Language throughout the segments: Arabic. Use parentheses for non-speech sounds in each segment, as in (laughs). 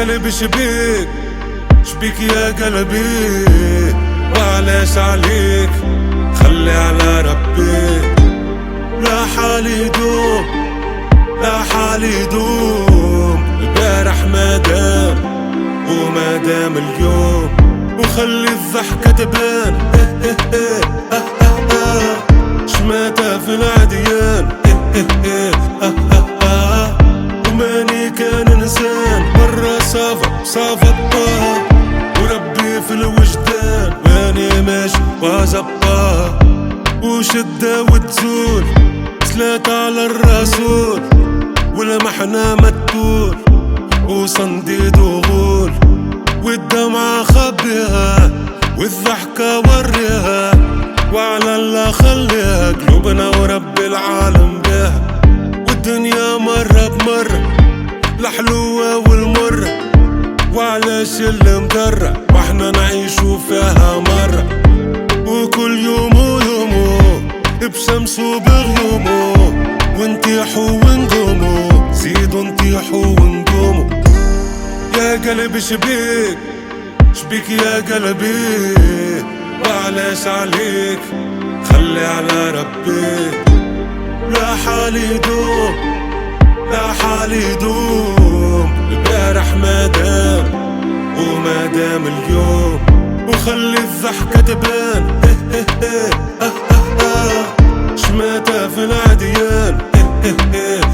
قلبي شبيك شبيك يا قلبي. وعلاش عليك خلي على ربي. لا حالي دوم لا حالي دوم البارح ما دام وما دام اليوم. وخلي الضحكة تبان. (laughs) شماتة في العديان. (laughs) وزبطه وشدة وتزول صلاة على الرسول والمحنة ما تطول وصنديد وغول والدمعة خبيها والضحكة وريها وعلى الله خليها قلوبنا ورب زيدو نطيحو ونقومو يا قلبي شبيك شبيك يا قلبي. وعلاش عليك خلي على ربي. لا حالي دوم لا حالي دوم البارح ما دام وما دام اليوم. وخلي الضحكة تبان. (laughs) شماتة في العديان. (laughs)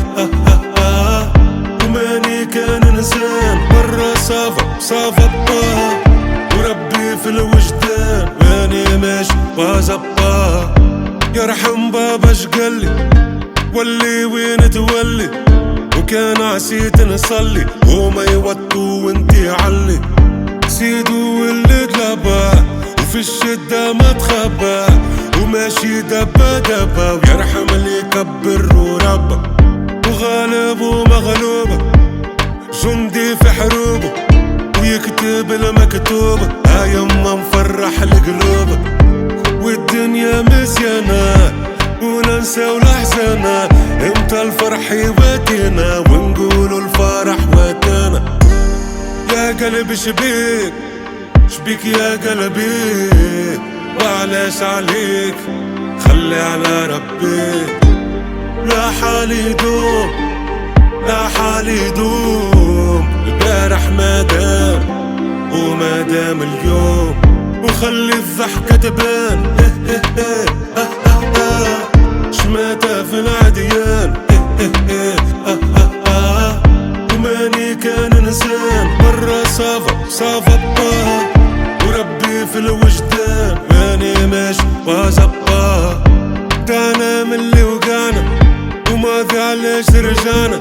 وزبطه يرحم بابا شقلي ولي وين تولي؟ وكان عسيت نصلي. وما يوتو الفرح يواتينا ونقولوا الفرح واتانا. يا قلبي شبيك شبيك يا قلبي. وعلاش عليك؟ خلي على ربي. لا حالي دوم لا حالي دوم البارح ما دام وما دام اليوم. وخلي الضحكة تبان. (laughs) شماتة في العديان. وماني كان انسان مرة صافى صافى الطه وربي في الوجدان ماني ماشي وزبطه دانا من اللي وقعنا وماضي علاش رجعنا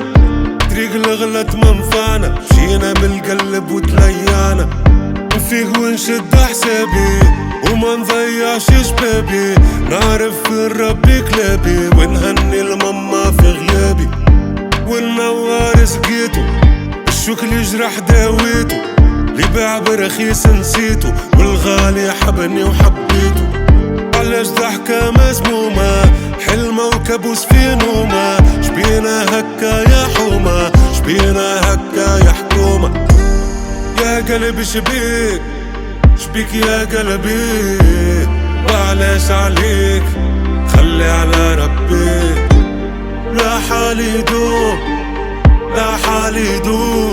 طريق الغلط منفعنا مشينا من القلب وتليعنا نفيق ونشد حسابي وما نضيعش شبابي نعرف ربي كلابي ونهني الماما الشوك اللي جرح داويتو اللي باع برخيص نسيتو والغالي حبني وحبيتو علاش ضحكة مسمومة حلمة وكابوس في نومة. شبينا هكا يا حومة. شبينا هكا يا حكومة. يا قلبي شبيك. شبيك يا قلبي. وعلاش عليك؟ خلي على ربي. لا حالي دوم لا حالي دوم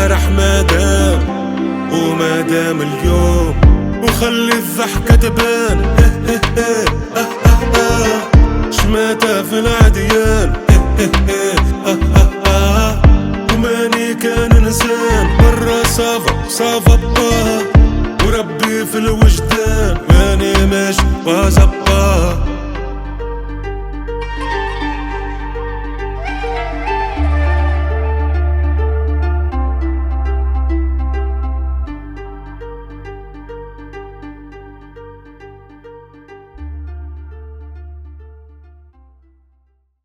امبارح ما دام وما دام اليوم. وخلي الضحكة تبان. شماتة في العديان. وماني كان انسان برا صافا صافا آه. وربي في الوجدان. ماني ماشي وزبط